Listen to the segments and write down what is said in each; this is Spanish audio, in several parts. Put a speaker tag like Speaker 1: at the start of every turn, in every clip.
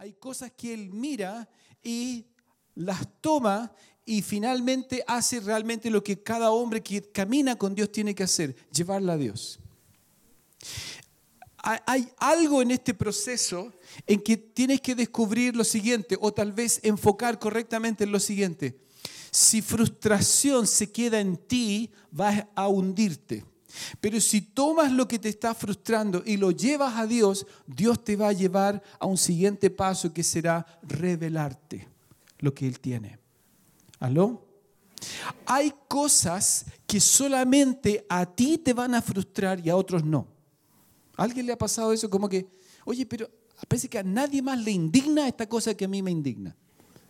Speaker 1: hay cosas que Él mira y las toma y finalmente hace realmente lo que cada hombre que camina con Dios tiene que hacer, llevarla a Dios. Hay algo en este proceso en que tienes que descubrir lo siguiente o tal vez enfocar correctamente en lo siguiente. Si frustración se queda en ti, vas a hundirte. Pero si tomas lo que te está frustrando y lo llevas a Dios, Dios te va a llevar a un siguiente paso que será revelarte lo que Él tiene. ¿Aló? Hay cosas que solamente a ti te van a frustrar y a otros no. ¿A alguien le ha pasado eso como que, oye, pero parece que a nadie más le indigna esta cosa que a mí me indigna?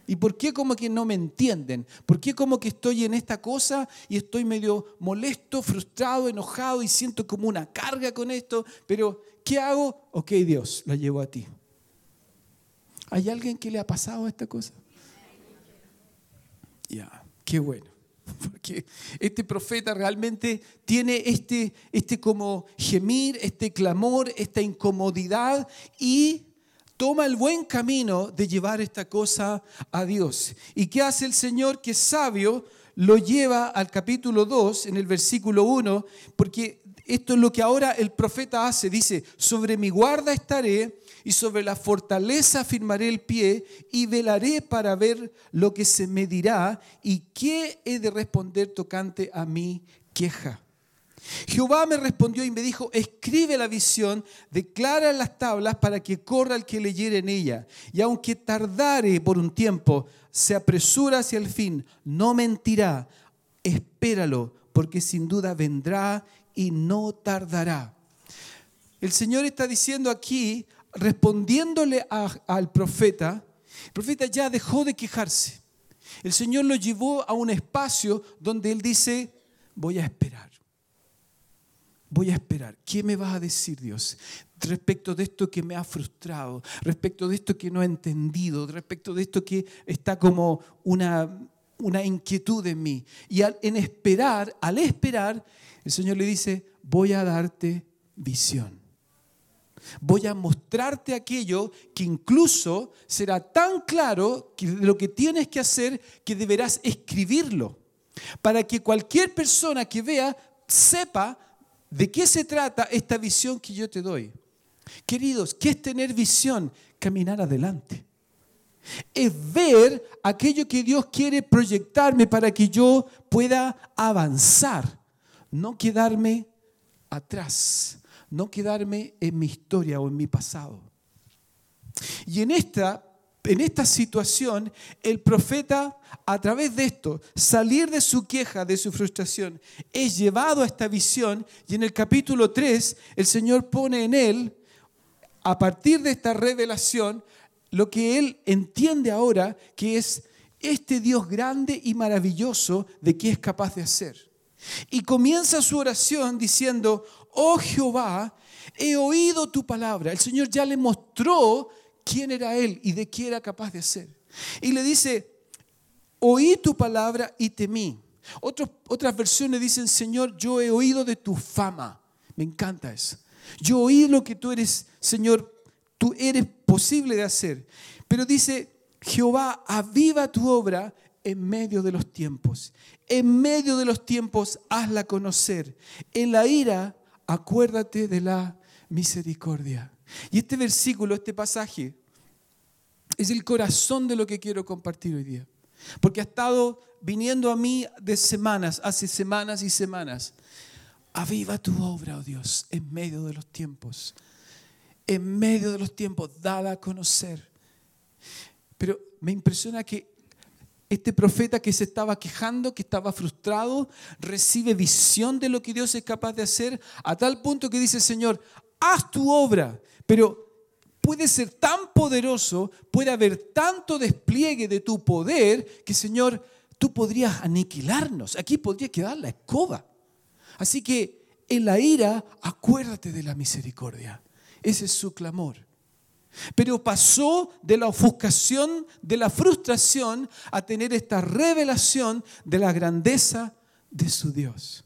Speaker 1: ¿Y por qué como que no me entienden? ¿Por qué como que estoy en esta cosa y estoy medio molesto, frustrado, enojado y siento como una carga con esto? Pero, ¿qué hago? Ok, Dios, la llevo a ti. ¿Hay alguien que le ha pasado esta cosa? Ya, qué bueno. Porque este profeta realmente tiene este, este como gemir, este clamor, esta incomodidad y toma el buen camino de llevar esta cosa a Dios. ¿Y qué hace el Señor que es sabio? Lo lleva al capítulo 2, en el versículo 1, porque esto es lo que ahora el profeta hace. Dice, sobre mi guarda estaré y sobre la fortaleza firmaré el pie y velaré para ver lo que se me dirá y qué he de responder tocante a mi queja. Jehová me respondió y me dijo, escribe la visión, declara las tablas para que corra el que leyere en ella. Y aunque tardare por un tiempo, se apresura hacia el fin, no mentirá, espéralo, porque sin duda vendrá y no tardará. El Señor está diciendo aquí, respondiéndole al profeta, el profeta ya dejó de quejarse. El Señor lo llevó a un espacio donde él dice, voy a esperar. Voy a esperar. ¿Qué me vas a decir Dios? Respecto de esto que me ha frustrado, respecto de esto que no he entendido, respecto de esto que está como una, una inquietud en mí. Y en esperar, al esperar, el Señor le dice, voy a darte visión. Voy a mostrarte aquello que incluso será tan claro que lo que tienes que hacer que deberás escribirlo. Para que cualquier persona que vea sepa de qué se trata esta visión que yo te doy. Queridos, ¿qué es tener visión? Caminar adelante. Es ver aquello que Dios quiere proyectarme para que yo pueda avanzar, no quedarme atrás no quedarme en mi historia o en mi pasado. Y en esta, en esta situación, el profeta, a través de esto, salir de su queja, de su frustración, es llevado a esta visión y en el capítulo 3 el Señor pone en él, a partir de esta revelación, lo que él entiende ahora que es este Dios grande y maravilloso de que es capaz de hacer. Y comienza su oración diciendo, oh Jehová, he oído tu palabra. El Señor ya le mostró quién era Él y de qué era capaz de hacer. Y le dice, oí tu palabra y temí. otras versiones dicen, Señor, yo he oído de tu fama. Me encanta eso. Yo oí lo que tú eres, Señor, tú eres posible de hacer. Pero dice, Jehová, aviva tu obra en medio de los tiempos. En medio de los tiempos, hazla conocer. En la ira, acuérdate de la misericordia. Y este versículo, este pasaje, es el corazón de lo que quiero compartir hoy día. Porque ha estado viniendo a mí de semanas, hace semanas y semanas. Aviva tu obra, oh Dios, en medio de los tiempos. En medio de los tiempos, dada a conocer. Pero me impresiona que este profeta que se estaba quejando, que estaba frustrado, recibe visión de lo que Dios es capaz de hacer, a tal punto que dice, Señor, haz tu obra, pero puede ser tan poderoso, puede haber tanto despliegue de tu poder, que Señor, tú podrías aniquilarnos, aquí podría quedar la escoba. Así que en la ira, acuérdate de la misericordia. Ese es su clamor. Pero pasó de la ofuscación, de la frustración, a tener esta revelación de la grandeza de su Dios.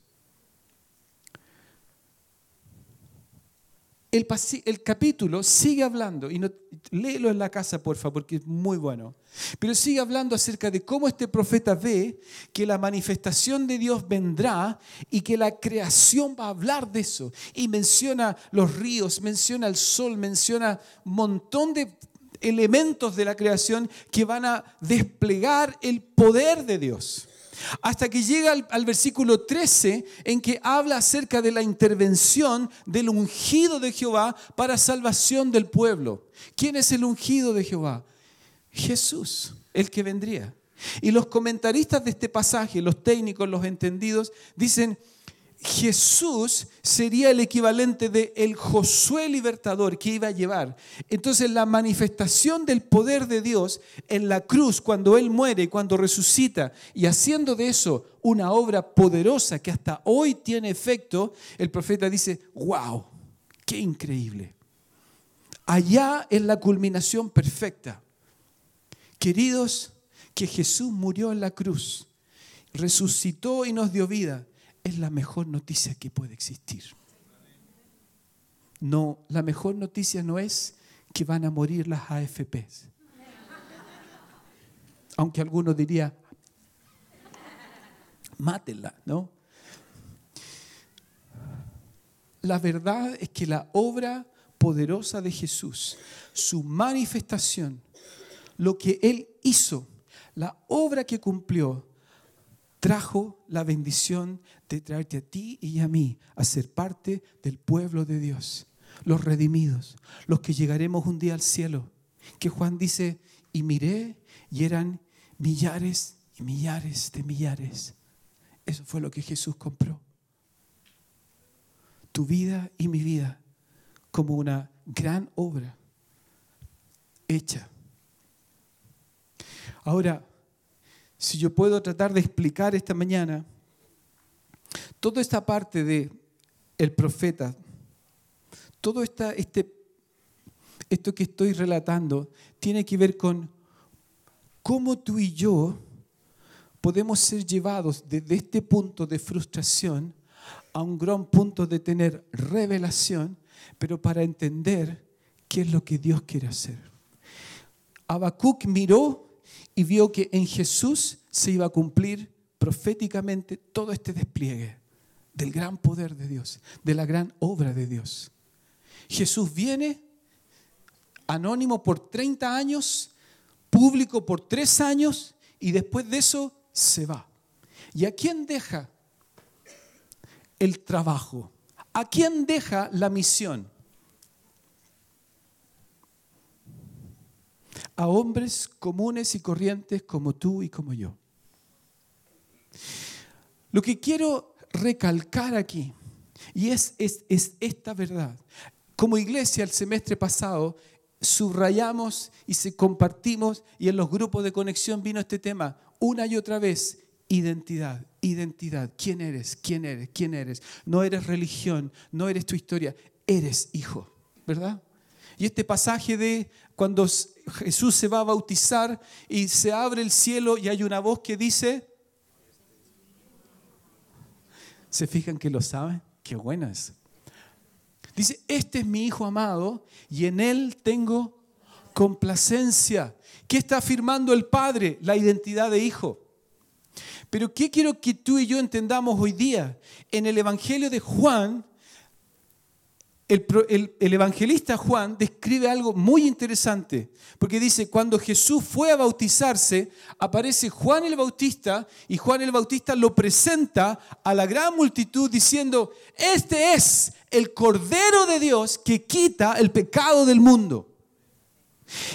Speaker 1: El, capítulo sigue hablando, y no, léelo en la casa, por favor, porque es muy bueno. Pero sigue hablando acerca de cómo este profeta ve que la manifestación de Dios vendrá y que la creación va a hablar de eso. Y menciona los ríos, menciona el sol, menciona un montón de elementos de la creación que van a desplegar el poder de Dios. Hasta que llega al, versículo 13 en que habla acerca de la intervención del ungido de Jehová para salvación del pueblo. ¿Quién es el ungido de Jehová? Jesús, el que vendría. Y los comentaristas de este pasaje, los técnicos, los entendidos, dicen, Jesús sería el equivalente de el Josué libertador que iba a llevar. Entonces la manifestación del poder de Dios en la cruz cuando Él muere, cuando resucita y haciendo de eso una obra poderosa que hasta hoy tiene efecto, el profeta dice, wow, qué increíble. Allá es la culminación perfecta. Queridos, que Jesús murió en la cruz, resucitó y nos dio vida es la mejor noticia que puede existir. No, la mejor noticia no es que van a morir las AFPs. Aunque algunos diría, mátenla, ¿no? La verdad es que la obra poderosa de Jesús, su manifestación, lo que Él hizo, la obra que cumplió, trajo la bendición de traerte a ti y a mí a ser parte del pueblo de Dios, los redimidos, los que llegaremos un día al cielo. Que Juan dice, y miré y eran millares y millares de millares. Eso fue lo que Jesús compró. Tu vida y mi vida como una gran obra hecha. Ahora, si yo puedo tratar de explicar esta mañana, toda esta parte de el profeta, todo esta, este, esto que estoy relatando, tiene que ver con cómo tú y yo podemos ser llevados desde este punto de frustración a un gran punto de tener revelación, pero para entender qué es lo que Dios quiere hacer. Habacuc miró y vio que en Jesús se iba a cumplir proféticamente todo este despliegue del gran poder de Dios, de la gran obra de Dios. Jesús viene anónimo por 30 años, público por 3 años y después de eso se va. ¿Y a quién deja el trabajo? ¿A quién deja la misión? A hombres comunes y corrientes como tú y como yo. Lo que quiero recalcar aquí, y es, es, esta verdad, como iglesia el semestre pasado subrayamos y se compartimos y en los grupos de conexión vino este tema una y otra vez, identidad, identidad, quién eres, quién eres, quién eres. No eres religión, no eres tu historia, eres hijo, ¿verdad? Y este pasaje de cuando Jesús se va a bautizar y se abre el cielo y hay una voz que dice, ¿se fijan que lo saben? Qué buena es. Dice, este es mi Hijo amado y en Él tengo complacencia. ¿Qué está afirmando el Padre? La identidad de Hijo. Pero ¿qué quiero que tú y yo entendamos hoy día? En el Evangelio de Juan, el, evangelista Juan describe algo muy interesante, porque dice, cuando Jesús fue a bautizarse, aparece Juan el Bautista y Juan el Bautista lo presenta a la gran multitud diciendo, este es el Cordero de Dios que quita el pecado del mundo.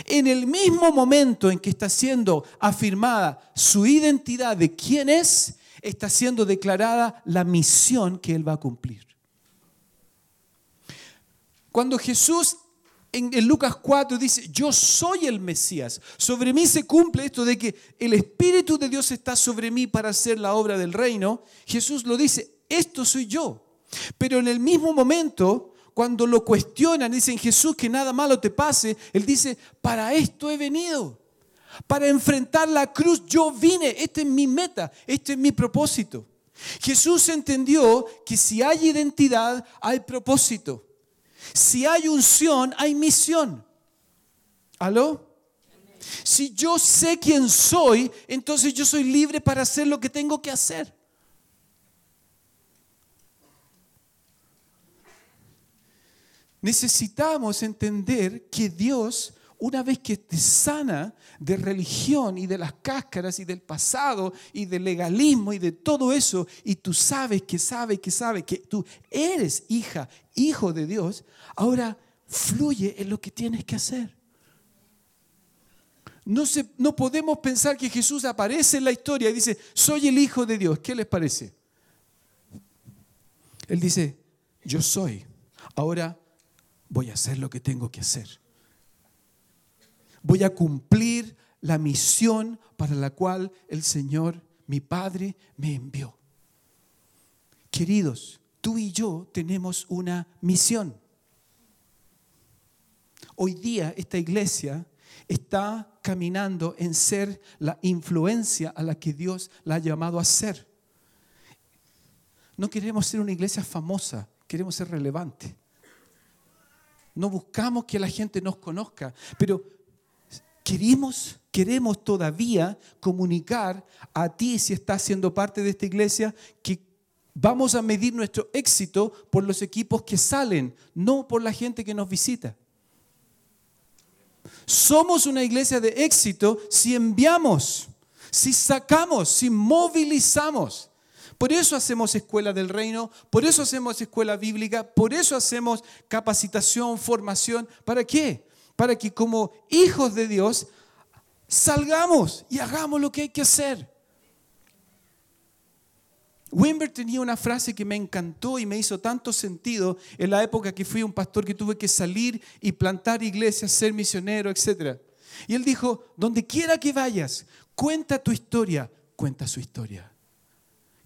Speaker 1: En el mismo momento en que está siendo afirmada su identidad de quién es, está siendo declarada la misión que él va a cumplir. Cuando Jesús en, Lucas 4 dice, yo soy el Mesías, sobre mí se cumple esto de que el Espíritu de Dios está sobre mí para hacer la obra del reino, Jesús lo dice, esto soy yo. Pero en el mismo momento, cuando lo cuestionan, dicen Jesús que nada malo te pase, Él dice, para esto he venido, para enfrentar la cruz yo vine, esta es mi meta, este es mi propósito. Jesús entendió que si hay identidad, hay propósito. Si hay unción, hay misión. ¿Aló? Si yo sé quién soy, entonces yo soy libre para hacer lo que tengo que hacer. Necesitamos entender que Dios, una vez que te sana de religión y de las cáscaras y del pasado y del legalismo y de todo eso, y tú sabes que sabes que sabes que tú eres hija, hijo de Dios, ahora fluye en lo que tienes que hacer. No, se, no podemos pensar que Jesús aparece en la historia y dice, soy el Hijo de Dios. ¿Qué les parece? Él dice, yo soy. Ahora voy a hacer lo que tengo que hacer. Voy a cumplir la misión para la cual el Señor, mi Padre, me envió. Queridos, tú y yo tenemos una misión. Hoy día esta iglesia está caminando en ser la influencia a la que Dios la ha llamado a ser. No queremos ser una iglesia famosa, queremos ser relevante. No buscamos que la gente nos conozca, pero queremos, queremos todavía comunicar a ti, si estás siendo parte de esta iglesia, que vamos a medir nuestro éxito por los equipos que salen, no por la gente que nos visita. Somos una iglesia de éxito si enviamos, si sacamos, si movilizamos. Por eso hacemos escuela del reino, por eso hacemos escuela bíblica, por eso hacemos capacitación, formación. ¿Para qué? Para que como hijos de Dios salgamos y hagamos lo que hay que hacer. Wimber tenía una frase que me encantó y me hizo tanto sentido en la época que fui un pastor que tuve que salir y plantar iglesias, ser misionero, etc. Y él dijo, donde quiera que vayas, cuenta tu historia, cuenta su historia.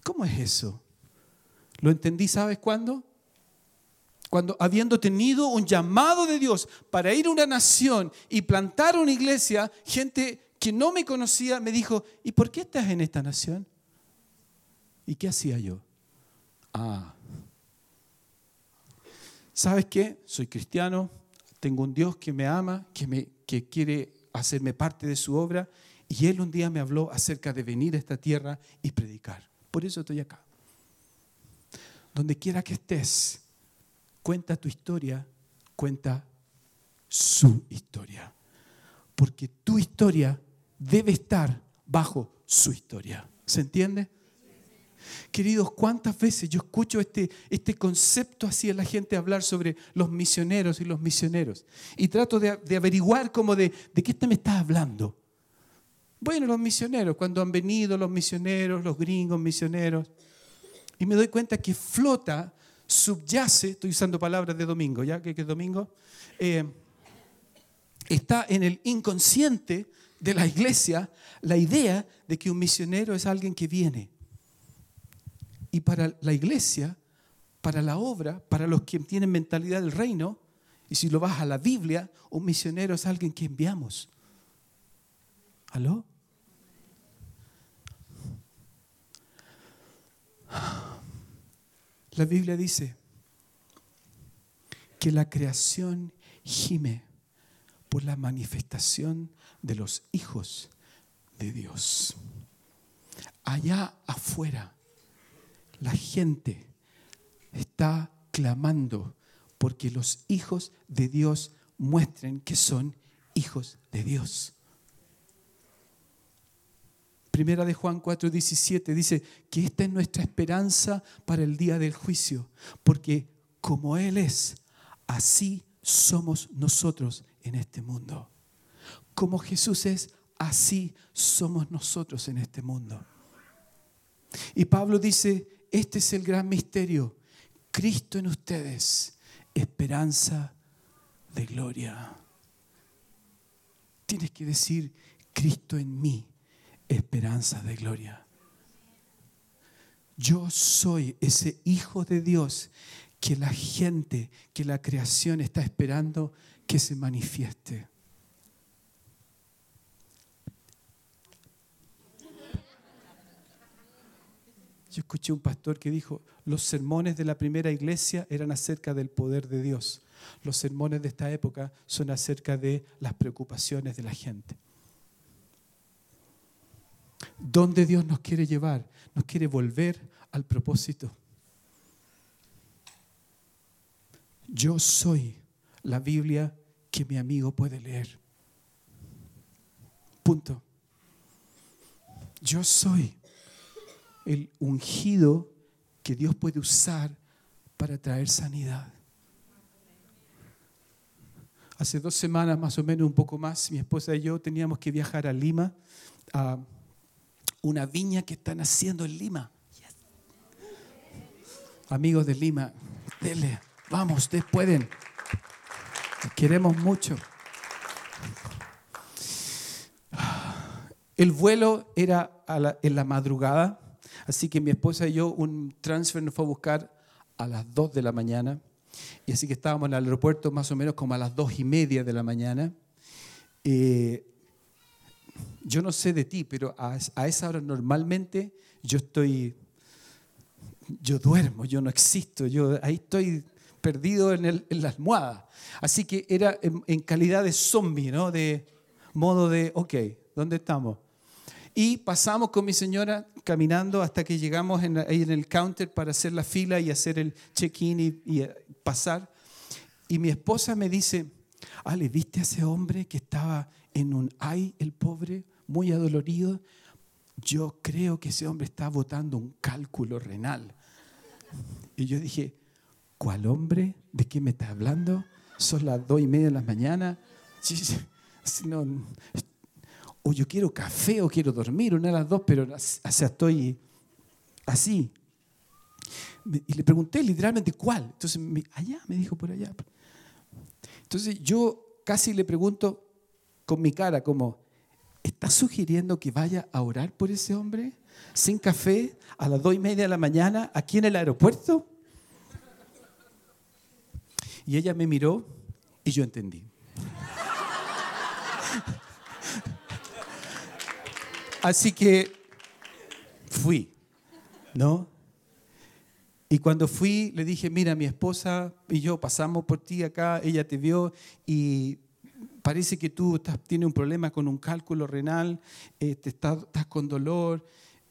Speaker 1: ¿Cómo es eso? Lo entendí, ¿sabes cuándo? Cuando habiendo tenido un llamado de Dios para ir a una nación y plantar una iglesia, gente que no me conocía me dijo, ¿y por qué estás en esta nación? ¿Y qué hacía yo? Ah, ¿sabes qué? Soy cristiano, tengo un Dios que me ama, que, me, que quiere hacerme parte de su obra, y Él un día me habló acerca de venir a esta tierra y predicar. Por eso estoy acá. Donde quiera que estés, cuenta tu historia, cuenta su historia. Porque tu historia debe estar bajo su historia. ¿Se entiende? Queridos, ¿cuántas veces yo escucho este, este concepto así en la gente hablar sobre los misioneros y los misioneros? Y trato de, averiguar como de, de qué te me estás hablando. Bueno, los misioneros, cuando han venido los misioneros, los gringos misioneros, y me doy cuenta que flota, subyace, estoy usando palabras de domingo, ¿ya? ¿Qué, es domingo? Eh, está en el inconsciente de la iglesia la idea de que un misionero es alguien que viene, y para la iglesia, para la obra, para los que tienen mentalidad del reino, y si lo vas a la Biblia, un misionero es alguien que enviamos. ¿Aló? La Biblia dice que la creación gime por la manifestación de los hijos de Dios. Allá afuera la gente está clamando porque los hijos de Dios muestren que son hijos de Dios. Primera de Juan 4:17 dice que esta es nuestra esperanza para el día del juicio, porque como Él es, así somos nosotros en este mundo. Como Jesús es, así somos nosotros en este mundo. Y Pablo dice, este es el gran misterio. Cristo en ustedes, esperanza de gloria. Tienes que decir, Cristo en mí, esperanza de gloria. Yo soy ese hijo de Dios que la gente, que la creación está esperando que se manifieste. Yo escuché un pastor que dijo, los sermones de la primera iglesia eran acerca del poder de Dios. Los sermones de esta época son acerca de las preocupaciones de la gente. ¿Dónde Dios nos quiere llevar? Nos quiere volver al propósito. Yo soy la Biblia que mi amigo puede leer. Punto. Yo soy el ungido que Dios puede usar para traer sanidad. Hace dos semanas, más o menos, un poco más, mi esposa y yo teníamos que viajar a Lima, a una viña que están haciendo en Lima. Amigos de Lima, denle, vamos, ustedes pueden. queremos mucho. El vuelo era en la madrugada, así que mi esposa y yo un transfer nos fue a buscar a las 2 de la mañana. Y así que estábamos en el aeropuerto más o menos como a las 2 y media de la mañana. Eh, yo no sé de ti, pero a, esa hora normalmente yo estoy, yo duermo, yo no existo, yo ahí estoy perdido en, la almohada. Así que era en, calidad de zombie, ¿no? De modo de, ok, ¿dónde estamos? Y pasamos con mi señora caminando hasta que llegamos en, en el counter para hacer la fila y hacer el check-in y, eh, pasar. Y mi esposa me dice, Ale, ¿viste a ese hombre que estaba en un ay, el pobre, muy adolorido? Yo creo que ese hombre está votando un cálculo renal. Y yo dije, ¿cuál hombre? ¿De qué me está hablando? Son las dos y media de la mañana. No, o yo quiero café o quiero dormir, una de las dos, pero o sea, estoy así. Y le pregunté literalmente cuál. Entonces, allá, me dijo por allá. Entonces yo casi le pregunto con mi cara como, ¿estás sugiriendo que vaya a orar por ese hombre sin café a las dos y media de la mañana aquí en el aeropuerto? Y ella me miró y yo entendí. Así que fui, ¿no? Y cuando fui, le dije, mira, mi esposa y yo pasamos por ti acá, ella te vio y parece que tú tienes un problema con un cálculo renal, eh, estás, con dolor.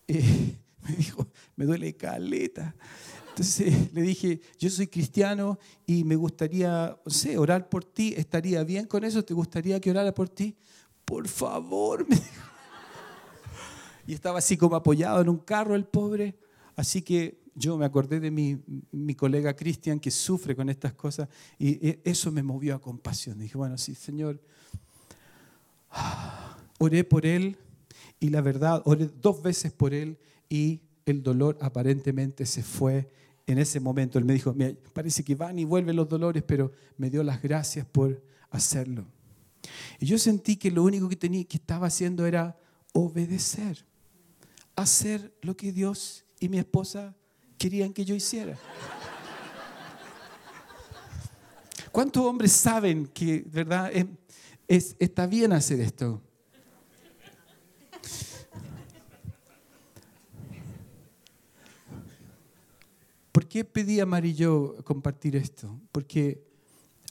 Speaker 1: Eh, me dijo, me duele caleta. Entonces le dije, yo soy cristiano y me gustaría, no sé, orar por ti. ¿Estaría bien con eso? ¿Te gustaría que orara por ti? Por favor, me dijo y estaba así como apoyado en un carro el pobre. Así que yo me acordé de mi, mi colega Cristian que sufre con estas cosas y e, eso me movió a compasión. Dije, bueno, sí, Señor, oré por él y la verdad, oré dos veces por él y el dolor aparentemente se fue en ese momento. Él me dijo, parece que van y vuelven los dolores, pero me dio las gracias por hacerlo. Y yo sentí que lo único que, tenía, que estaba haciendo era obedecer hacer lo que Dios y mi esposa querían que yo hiciera. ¿Cuántos hombres saben que, verdad, es, está bien hacer esto? ¿Por qué pedí a Marillo compartir esto? Porque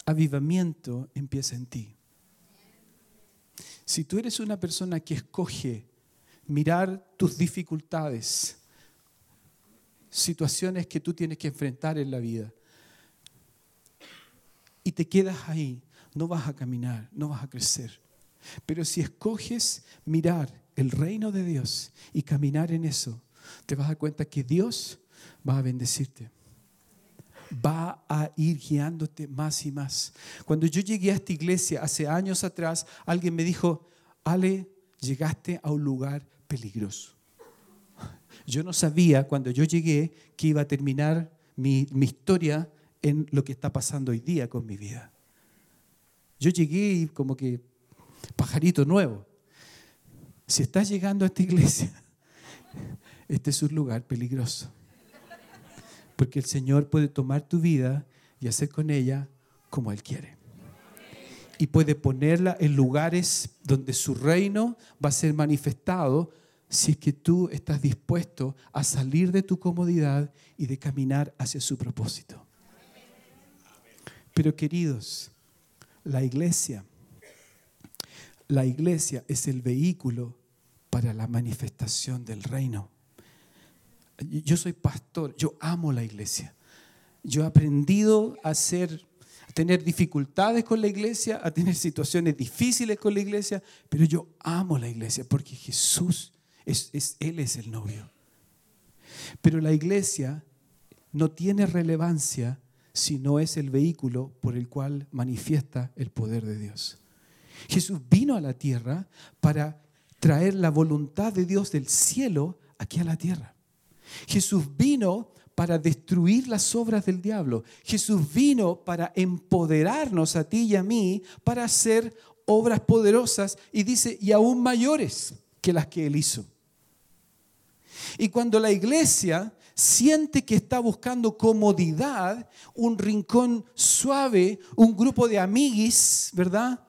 Speaker 1: avivamiento empieza en ti. Si tú eres una persona que escoge mirar tus dificultades, situaciones que tú tienes que enfrentar en la vida. Y te quedas ahí, no vas a caminar, no vas a crecer. Pero si escoges mirar el reino de Dios y caminar en eso, te vas a dar cuenta que Dios va a bendecirte. Va a ir guiándote más y más. Cuando yo llegué a esta iglesia hace años atrás, alguien me dijo, Ale, llegaste a un lugar peligroso. Yo no sabía cuando yo llegué que iba a terminar mi, historia en lo que está pasando hoy día con mi vida. Yo llegué como que pajarito nuevo. Si estás llegando a esta iglesia, este es un lugar peligroso. Porque el Señor puede tomar tu vida y hacer con ella como Él quiere y puede ponerla en lugares donde su reino va a ser manifestado si es que tú estás dispuesto a salir de tu comodidad y de caminar hacia su propósito. Pero queridos, la iglesia, la iglesia es el vehículo para la manifestación del reino. Yo soy pastor, yo amo la iglesia. Yo he aprendido a ser a tener dificultades con la iglesia, a tener situaciones difíciles con la iglesia, pero yo amo la iglesia porque Jesús es, él es el novio. Pero la iglesia no tiene relevancia si no es el vehículo por el cual manifiesta el poder de Dios. Jesús vino a la tierra para traer la voluntad de Dios del cielo aquí a la tierra. Jesús vino para destruir las obras del diablo. Jesús vino para empoderarnos a ti y a mí para hacer obras poderosas y dice, y aún mayores que las que él hizo. Y cuando la iglesia siente que está buscando comodidad, un rincón suave, un grupo de amiguis, ¿verdad?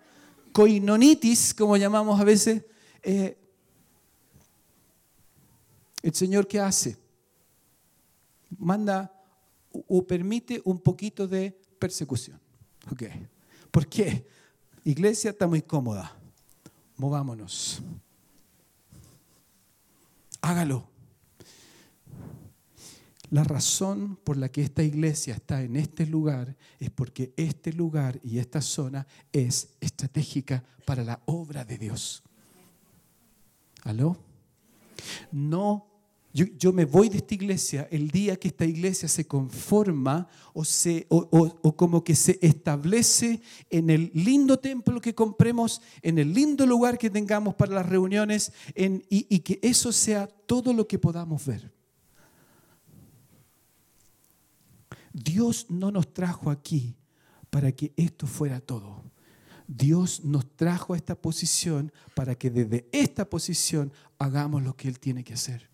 Speaker 1: Coinonitis, como llamamos a veces, eh, el Señor ¿qué hace? Manda o permite un poquito de persecución. Okay. ¿Por qué? Iglesia está muy cómoda. Movámonos. Hágalo. La razón por la que esta iglesia está en este lugar es porque este lugar y esta zona es estratégica para la obra de Dios. ¿Aló? No, yo, me voy de esta iglesia el día que esta iglesia se conforma o, se, o, como que se establece en el lindo templo que compremos, en el lindo lugar que tengamos para las reuniones y, y que eso sea todo lo que podamos ver. Dios no nos trajo aquí para que esto fuera todo. Dios nos trajo a esta posición para que desde esta posición hagamos lo que Él tiene que hacer.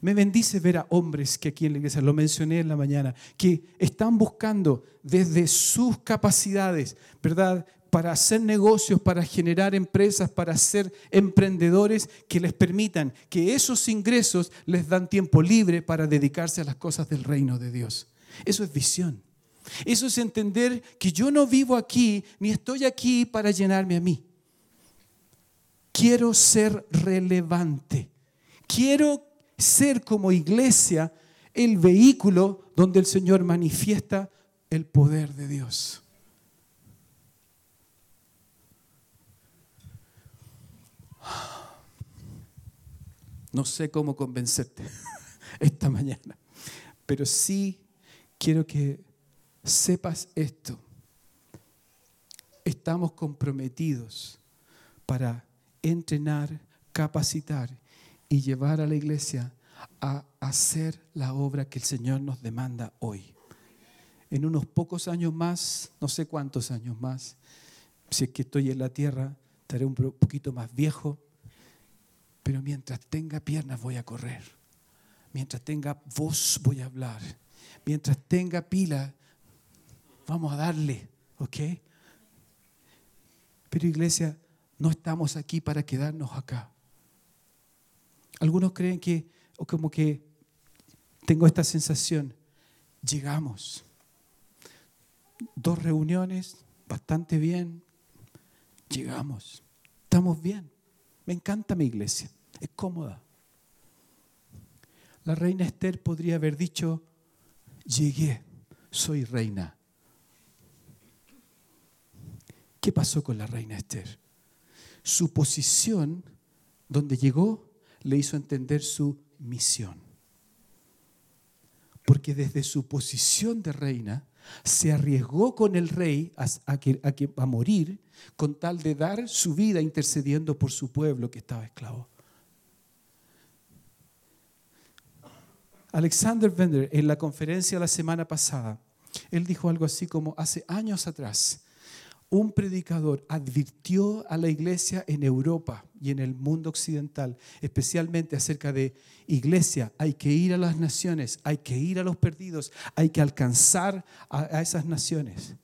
Speaker 1: Me bendice ver a hombres que aquí en la iglesia, lo mencioné en la mañana, que están buscando desde sus capacidades, ¿verdad? Para hacer negocios, para generar empresas, para ser emprendedores que les permitan que esos ingresos les dan tiempo libre para dedicarse a las cosas del reino de Dios. Eso es visión. Eso es entender que yo no vivo aquí ni estoy aquí para llenarme a mí. Quiero ser relevante. Quiero ser como iglesia el vehículo donde el Señor manifiesta el poder de Dios. No sé cómo convencerte esta mañana, pero sí quiero que sepas esto. Estamos comprometidos para entrenar, capacitar y llevar a la iglesia a hacer la obra que el Señor nos demanda hoy. En unos pocos años más, no sé cuántos años más, si es que estoy en la tierra, estaré un poquito más viejo, pero mientras tenga piernas voy a correr, mientras tenga voz voy a hablar mientras tenga pila, vamos a darle, ¿ok? Pero iglesia, no estamos aquí para quedarnos acá. Algunos creen que, o como que tengo esta sensación, llegamos. Dos reuniones, bastante bien, llegamos. Estamos bien. Me encanta mi iglesia, es cómoda. La reina Esther podría haber dicho, llegué, soy reina. ¿Qué pasó con la reina Esther? Su posición, donde llegó, le hizo entender su misión. Porque desde su posición de reina, se arriesgó con el rey a, a morir con tal de dar su vida intercediendo por su pueblo que estaba esclavo. Alexander Bender, en la conferencia la semana pasada, él dijo algo así como, hace años atrás, un predicador advirtió a la iglesia en Europa y en el mundo occidental, especialmente acerca de iglesia, hay que ir a las naciones, hay que ir a los perdidos, hay que alcanzar a, a esas naciones.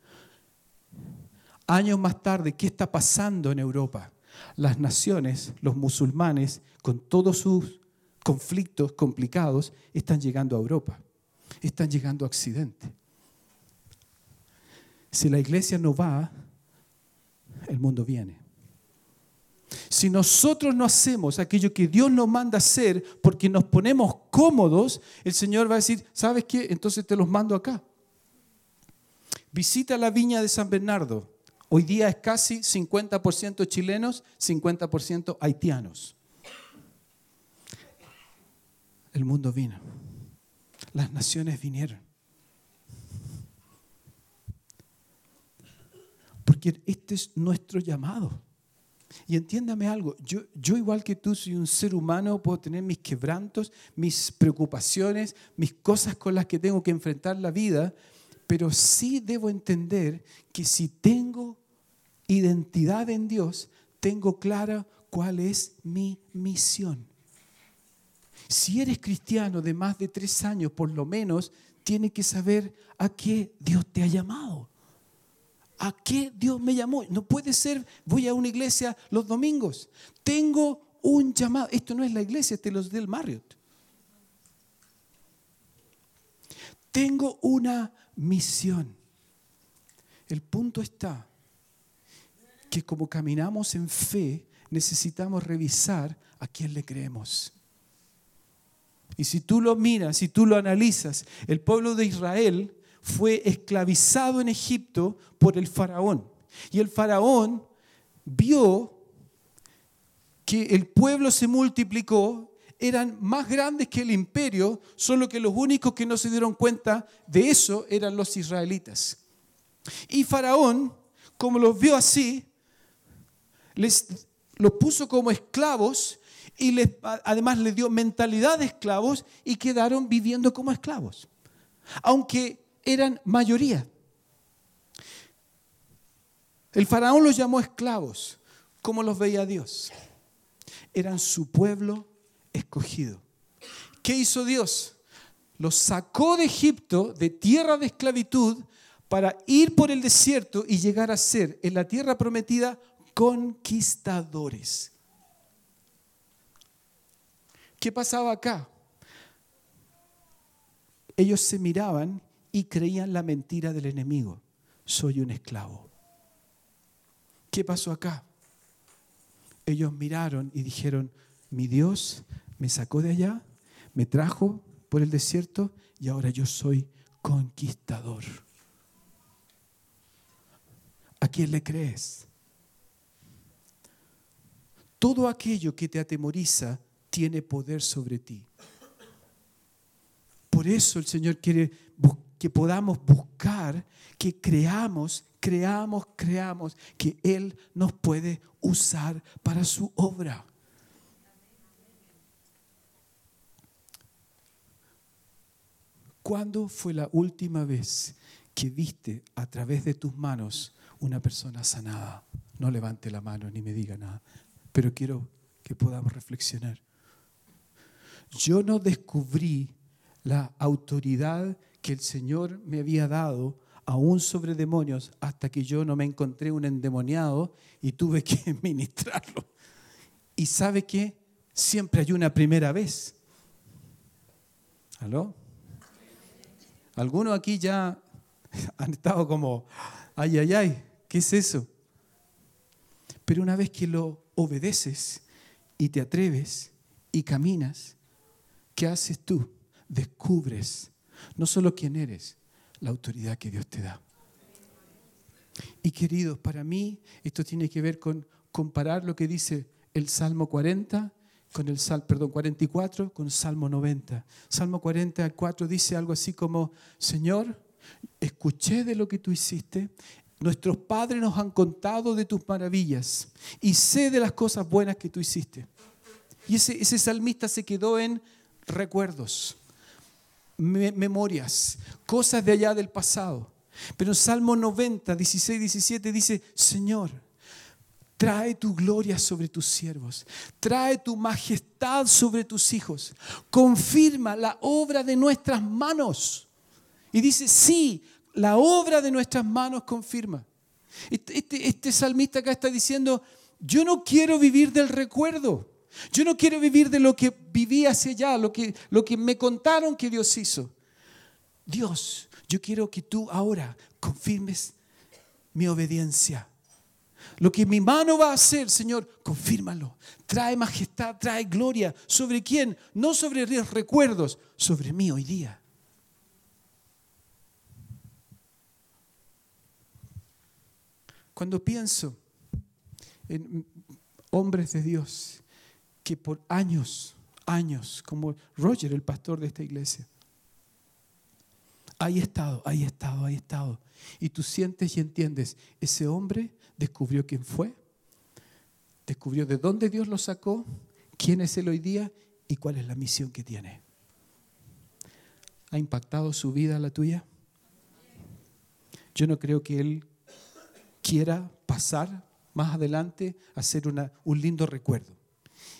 Speaker 1: Años más tarde, ¿qué está pasando en Europa? Las naciones, los musulmanes, con todos sus conflictos complicados están llegando a Europa, están llegando a Occidente. Si la iglesia no va, el mundo viene. Si nosotros no hacemos aquello que Dios nos manda hacer porque nos ponemos cómodos, el Señor va a decir, ¿sabes qué? Entonces te los mando acá. Visita la viña de San Bernardo. Hoy día es casi 50% chilenos, 50% haitianos. El mundo vino. Las naciones vinieron. Porque este es nuestro llamado. Y entiéndame algo, yo, yo igual que tú soy un ser humano, puedo tener mis quebrantos, mis preocupaciones, mis cosas con las que tengo que enfrentar la vida, pero sí debo entender que si tengo identidad en Dios, tengo clara cuál es mi misión. Si eres cristiano de más de tres años, por lo menos, tienes que saber a qué Dios te ha llamado. ¿A qué Dios me llamó? No puede ser, voy a una iglesia los domingos. Tengo un llamado. Esto no es la iglesia, este es del Marriott. Tengo una misión. El punto está que como caminamos en fe, necesitamos revisar a quién le creemos. Y si tú lo miras, si tú lo analizas, el pueblo de Israel fue esclavizado en Egipto por el faraón. Y el faraón vio que el pueblo se multiplicó, eran más grandes que el imperio, solo que los únicos que no se dieron cuenta de eso eran los israelitas. Y faraón, como los vio así, les los puso como esclavos y les, además les dio mentalidad de esclavos y quedaron viviendo como esclavos. Aunque eran mayoría. El faraón los llamó esclavos, como los veía Dios. Eran su pueblo escogido. ¿Qué hizo Dios? Los sacó de Egipto, de tierra de esclavitud, para ir por el desierto y llegar a ser en la tierra prometida conquistadores. ¿Qué pasaba acá? Ellos se miraban y creían la mentira del enemigo. Soy un esclavo. ¿Qué pasó acá? Ellos miraron y dijeron, mi Dios me sacó de allá, me trajo por el desierto y ahora yo soy conquistador. ¿A quién le crees? Todo aquello que te atemoriza tiene poder sobre ti. Por eso el Señor quiere buscar que podamos buscar, que creamos, creamos, creamos, que Él nos puede usar para su obra. ¿Cuándo fue la última vez que viste a través de tus manos una persona sanada? No levante la mano ni me diga nada, pero quiero que podamos reflexionar. Yo no descubrí la autoridad que el Señor me había dado aún sobre demonios hasta que yo no me encontré un endemoniado y tuve que ministrarlo. Y sabe que siempre hay una primera vez. ¿Aló? Algunos aquí ya han estado como, ay, ay, ay, ¿qué es eso? Pero una vez que lo obedeces y te atreves y caminas, ¿qué haces tú? Descubres no solo quién eres, la autoridad que Dios te da. Y queridos, para mí esto tiene que ver con comparar lo que dice el Salmo 40 con el Salmo, perdón, 44 con Salmo 90. Salmo 44 dice algo así como, Señor, escuché de lo que tú hiciste, nuestros padres nos han contado de tus maravillas y sé de las cosas buenas que tú hiciste. Y ese, ese salmista se quedó en recuerdos memorias, cosas de allá del pasado. Pero en Salmo 90, 16, 17 dice, Señor, trae tu gloria sobre tus siervos, trae tu majestad sobre tus hijos, confirma la obra de nuestras manos. Y dice, sí, la obra de nuestras manos confirma. Este, este, este salmista acá está diciendo, yo no quiero vivir del recuerdo. Yo no quiero vivir de lo que viví hacia allá, lo que, lo que me contaron que Dios hizo. Dios, yo quiero que tú ahora confirmes mi obediencia. Lo que mi mano va a hacer, Señor, confírmalo. Trae majestad, trae gloria. ¿Sobre quién? No sobre los recuerdos, sobre mí hoy día. Cuando pienso en hombres de Dios que por años, años, como Roger, el pastor de esta iglesia, ahí estado, ahí estado, ahí estado. Y tú sientes y entiendes, ese hombre descubrió quién fue, descubrió de dónde Dios lo sacó, quién es él hoy día y cuál es la misión que tiene. ¿Ha impactado su vida la tuya? Yo no creo que él quiera pasar más adelante a ser un lindo recuerdo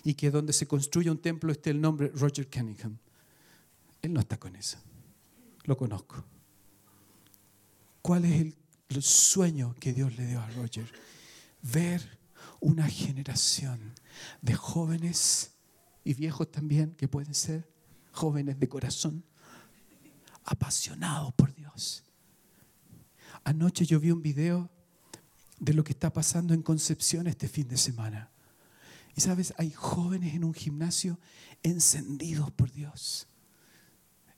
Speaker 1: y que donde se construya un templo esté el nombre Roger Cunningham. Él no está con eso. Lo conozco. ¿Cuál es el, el sueño que Dios le dio a Roger? Ver una generación de jóvenes y viejos también, que pueden ser jóvenes de corazón, apasionados por Dios. Anoche yo vi un video de lo que está pasando en Concepción este fin de semana. Y sabes, hay jóvenes en un gimnasio encendidos por Dios.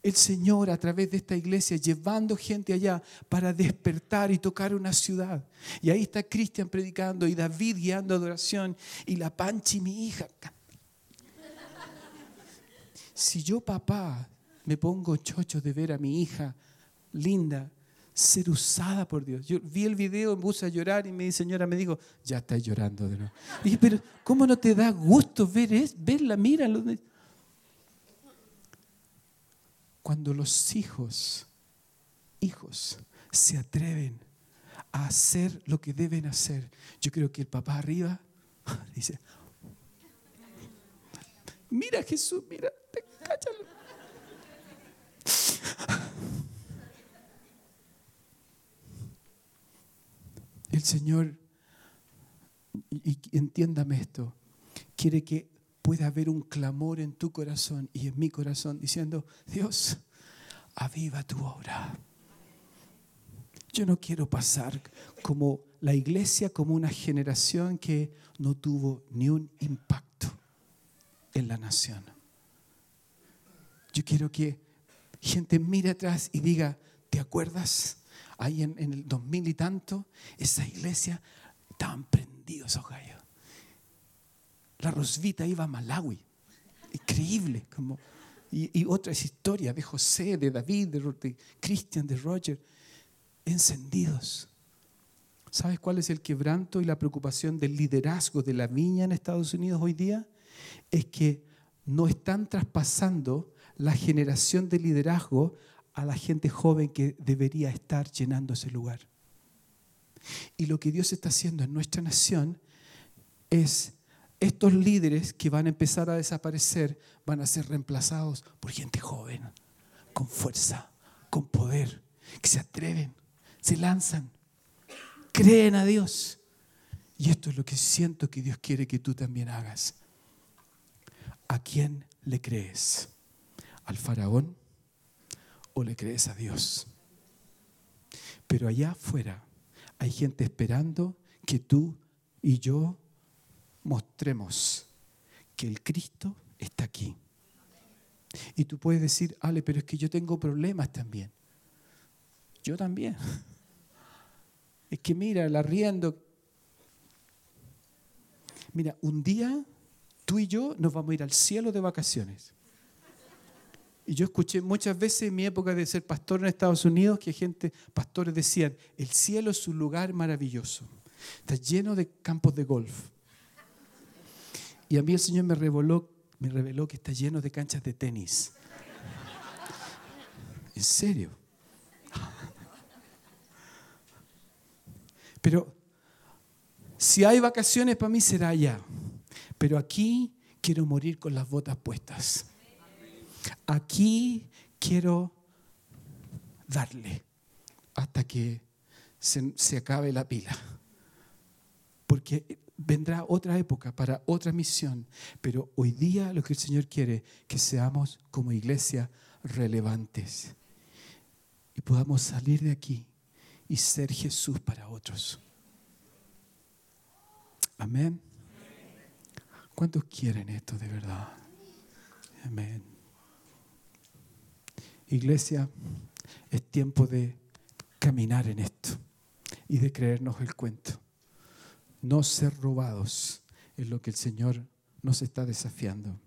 Speaker 1: El Señor a través de esta iglesia llevando gente allá para despertar y tocar una ciudad. Y ahí está Cristian predicando y David guiando adoración y la Panchi, mi hija. Si yo papá me pongo chocho de ver a mi hija linda ser usada por Dios. Yo vi el video, me puse a llorar y mi señora me dijo, ya estás llorando de nuevo. dije, pero ¿cómo no te da gusto ver es, verla? Míralo. Cuando los hijos, hijos, se atreven a hacer lo que deben hacer, yo creo que el papá arriba dice, mira Jesús, mira, El Señor, y, entiéndame esto, quiere que pueda haber un clamor en tu corazón y en mi corazón diciendo, Dios, aviva tu obra. Yo no quiero pasar como la iglesia, como una generación que no tuvo ni un impacto en la nación. Yo quiero que gente mire atrás y diga, ¿te acuerdas? Ahí en, el 2000 y tanto, esa iglesia, estaban prendidos esos gallos. La Rosvita iba a Malawi. Increíble. Como, y, otras historias de José, de David, de, de Cristian, de Roger, encendidos. ¿Sabes cuál es el quebranto y la preocupación del liderazgo de la viña en Estados Unidos hoy día? Es que no están traspasando la generación de liderazgo a la gente joven que debería estar llenando ese lugar. Y lo que Dios está haciendo en nuestra nación es estos líderes que van a empezar a desaparecer van a ser reemplazados por gente joven, con fuerza, con poder, que se atreven, se lanzan, creen a Dios. Y esto es lo que siento que Dios quiere que tú también hagas. ¿A quién le crees? ¿Al faraón? Le crees a Dios. Pero allá afuera hay gente esperando que tú y yo mostremos que el Cristo está aquí. Y tú puedes decir, Ale, pero es que yo tengo problemas también. Yo también. Es que mira, el arriendo. Mira, un día tú y yo nos vamos a ir al cielo de vacaciones. Y yo escuché muchas veces en mi época de ser pastor en Estados Unidos que gente, pastores decían, el cielo es un lugar maravilloso, está lleno de campos de golf. Y a mí el Señor me reveló, me reveló que está lleno de canchas de tenis. En serio. Pero si hay vacaciones para mí será allá. Pero aquí quiero morir con las botas puestas. Aquí quiero darle hasta que se, acabe la pila. Porque vendrá otra época para otra misión. Pero hoy día lo que el Señor quiere, que seamos como iglesia relevantes. Y podamos salir de aquí y ser Jesús para otros. Amén. ¿Cuántos quieren esto de verdad? Amén. Iglesia, es tiempo de caminar en esto y de creernos el cuento. No ser robados es lo que el Señor nos está desafiando.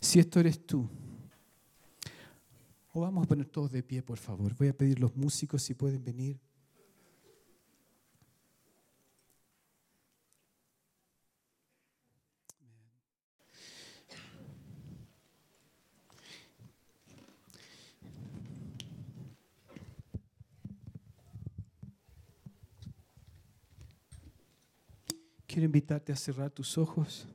Speaker 1: Si esto eres tú, o vamos a poner todos de pie, por favor. Voy a pedir los músicos si pueden venir. Quiero invitarte a cerrar tus ojos.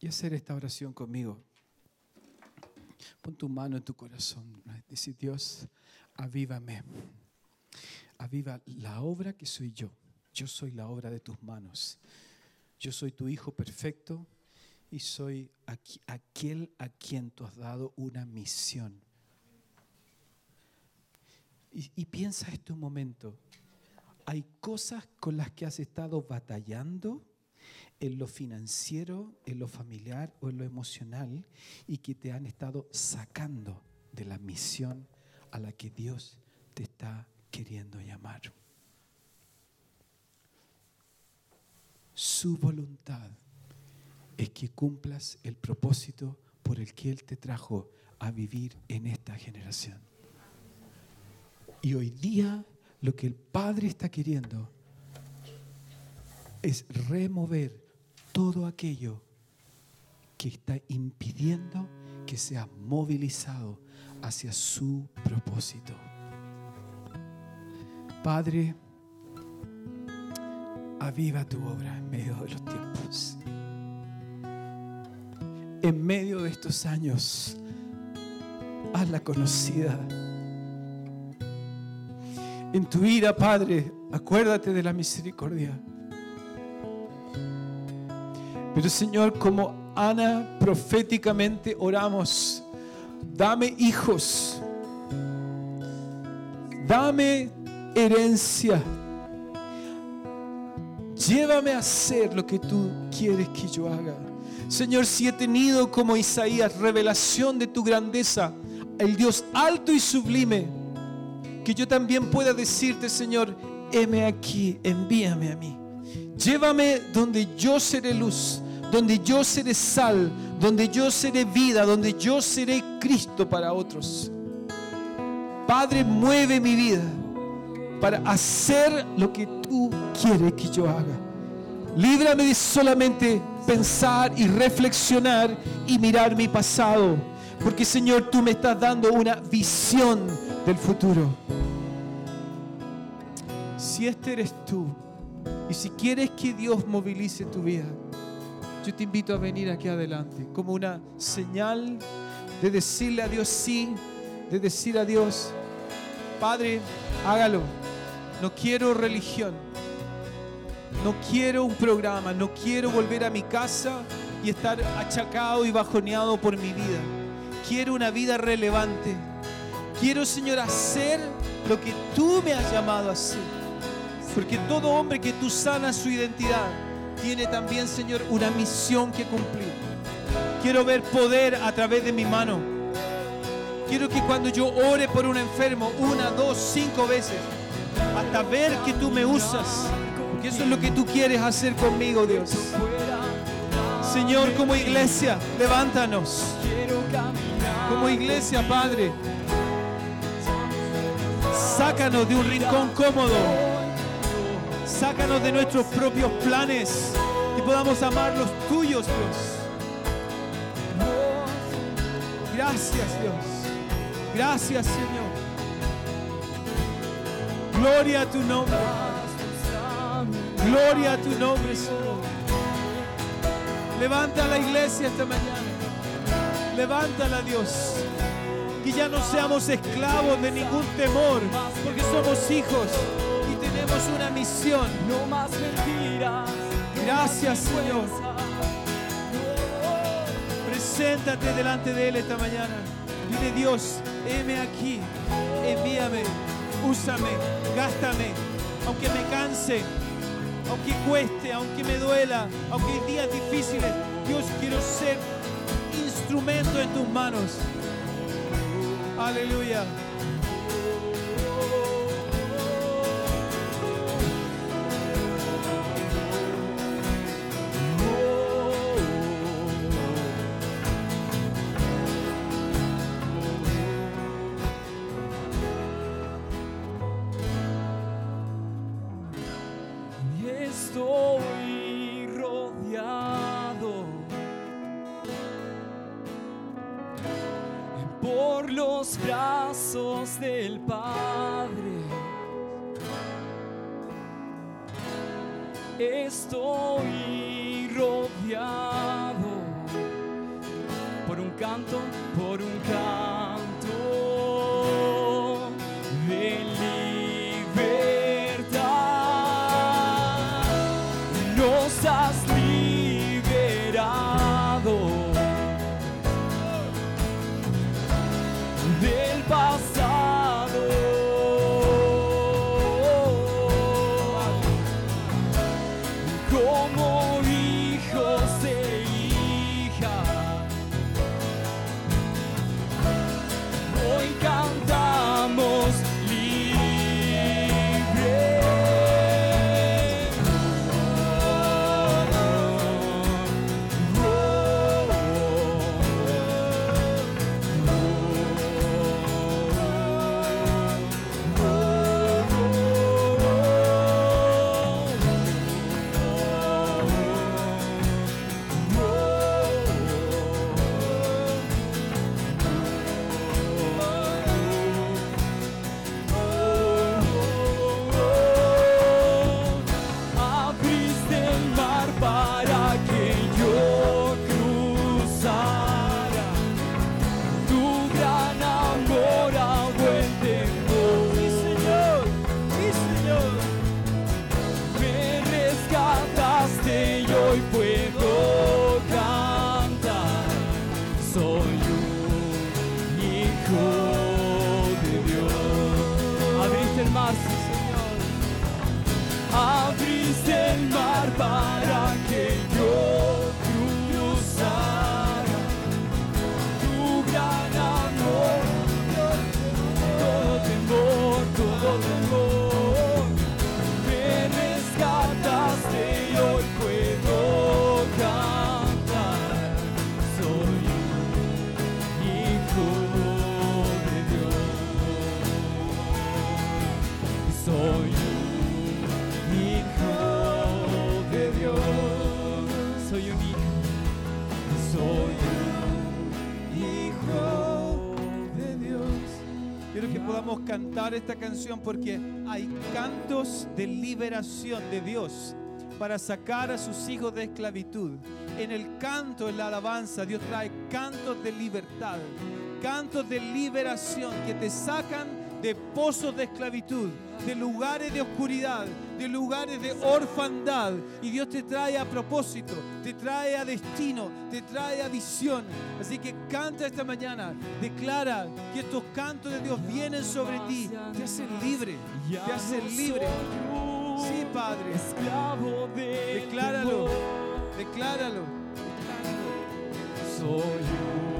Speaker 1: Y hacer esta oración conmigo. Pon tu mano en tu corazón. Dice Dios, avívame. Aviva la obra que soy yo. Yo soy la obra de tus manos. Yo soy tu hijo perfecto y soy aquel a quien tú has dado una misión. Y, y, piensa esto un momento. Hay cosas con las que has estado batallando en lo financiero, en lo familiar o en lo emocional y que te han estado sacando de la misión a la que Dios te está queriendo llamar. Su voluntad es que cumplas el propósito por el que Él te trajo a vivir en esta generación. Y hoy día lo que el Padre está queriendo es remover todo aquello que está impidiendo que sea movilizado hacia su propósito. Padre, aviva tu obra en medio de los tiempos en medio de estos años, hazla conocida. En tu vida, Padre, acuérdate de la misericordia. Pero Señor, como Ana proféticamente oramos, dame hijos, dame herencia, llévame a hacer lo que tú quieres que yo haga. Señor, si he tenido como Isaías revelación de tu grandeza, el Dios alto y sublime, que yo también pueda decirte, Señor, heme aquí, envíame a mí. Llévame donde yo seré luz, donde yo seré sal, donde yo seré vida, donde yo seré Cristo para otros. Padre, mueve mi vida para hacer lo que tú quieres que yo haga. Líbrame de solamente pensar y reflexionar y mirar mi pasado. Porque Señor, tú me estás dando una visión del futuro. Si este eres tú y si quieres que Dios movilice tu vida, yo te invito a venir aquí adelante como una señal de decirle a Dios sí, de decir a Dios, Padre, hágalo. No quiero religión. No quiero un programa, no quiero volver a mi casa y estar achacado y bajoneado por mi vida. Quiero una vida relevante. Quiero, Señor, hacer lo que tú me has llamado a hacer. Porque todo hombre que tú sanas su identidad tiene también, Señor, una misión que cumplir. Quiero ver poder a través de mi mano. Quiero que cuando yo ore por un enfermo, una, dos, cinco veces, hasta ver que tú me usas, que eso es lo que tú quieres hacer conmigo, Dios. Señor, como iglesia, levántanos. Como iglesia, Padre. Sácanos de un rincón cómodo. Sácanos de nuestros propios planes y podamos amar los tuyos, Dios. Gracias, Dios. Gracias, Señor. Gloria a tu nombre. Gloria a tu nombre, Señor. Levanta la iglesia esta mañana. Levántala, Dios. Que ya no seamos esclavos de ningún temor, porque somos hijos y tenemos una misión.
Speaker 2: No más mentiras,
Speaker 1: Gracias, Señor. Preséntate delante de Él esta mañana. Dile, Dios, heme aquí, envíame, úsame, gástame, aunque me canse, aunque cueste, aunque me duela, aunque hay días difíciles. Dios, quiero ser instrumento en tus manos. Aleluya.
Speaker 2: Canto, por un canto cantar
Speaker 1: esta canción porque hay cantos de liberación de Dios para sacar a sus hijos de esclavitud. En el canto, en la alabanza, Dios trae cantos de libertad, cantos de liberación que te sacan de pozos de esclavitud, de lugares de oscuridad, de lugares de orfandad. Y Dios te trae a propósito, te trae a destino, te trae a visión. Así que canta esta mañana, declara que estos cantos de Dios vienen sobre ti, te hacen libre, te hacen libre. Sí, Padre,
Speaker 2: esclavo de
Speaker 1: decláralo, decláralo.
Speaker 2: Soy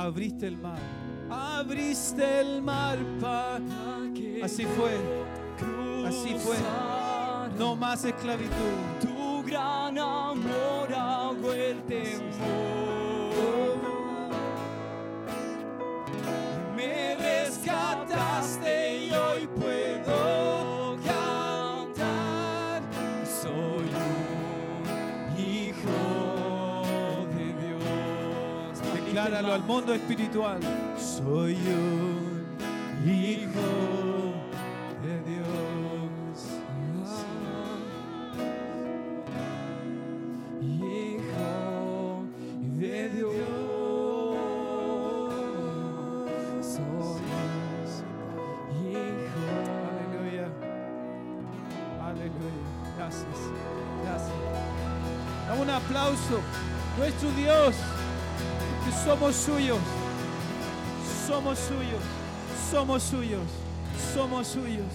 Speaker 1: Abriste el mar. Abriste el mar para
Speaker 2: que
Speaker 1: Así fue. Así fue. No más esclavitud. Al mundo espiritual. Soy un hijo de Dios.
Speaker 2: Hijo de Dios. Hijo.
Speaker 1: Aleluya. Aleluya. Gracias. Gracias. Dame un aplauso. Nuestro Dios. Somos suyos. Somos suyos. Somos suyos. Somos suyos.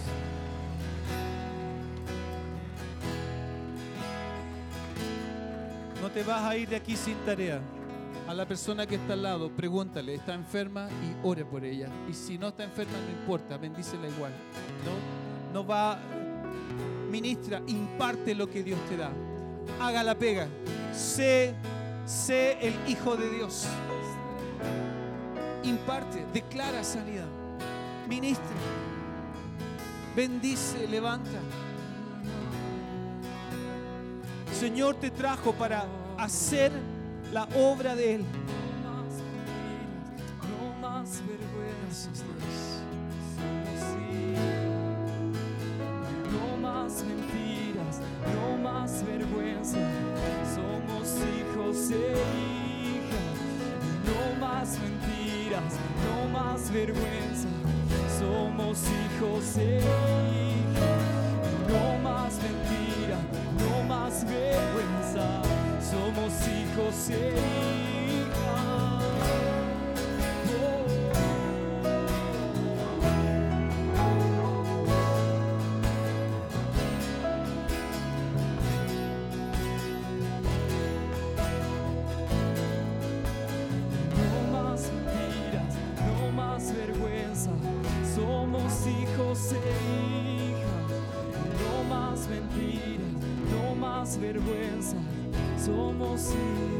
Speaker 1: No te vas a ir de aquí sin tarea. A la persona que está al lado, pregúntale, ¿está enferma? Y ore por ella. Y si no está enferma, no importa, bendícela igual. No, no va, ministra, imparte lo que Dios te da. Haga la pega. Sé, sé el Hijo de Dios. Imparte, declara sanidad. Ministra. Bendice, levanta. Señor te trajo para hacer la obra de Él.
Speaker 2: No más mentiras, no más vergüenzas. No más mentiras, no más. Somos hijos e hijas. No más mentiras, no más vergüenza. Somos hijos e hijas. No más mentiras, no más vergüenza. Somos hijos e hijas. Más vergüenza. Somos hijos.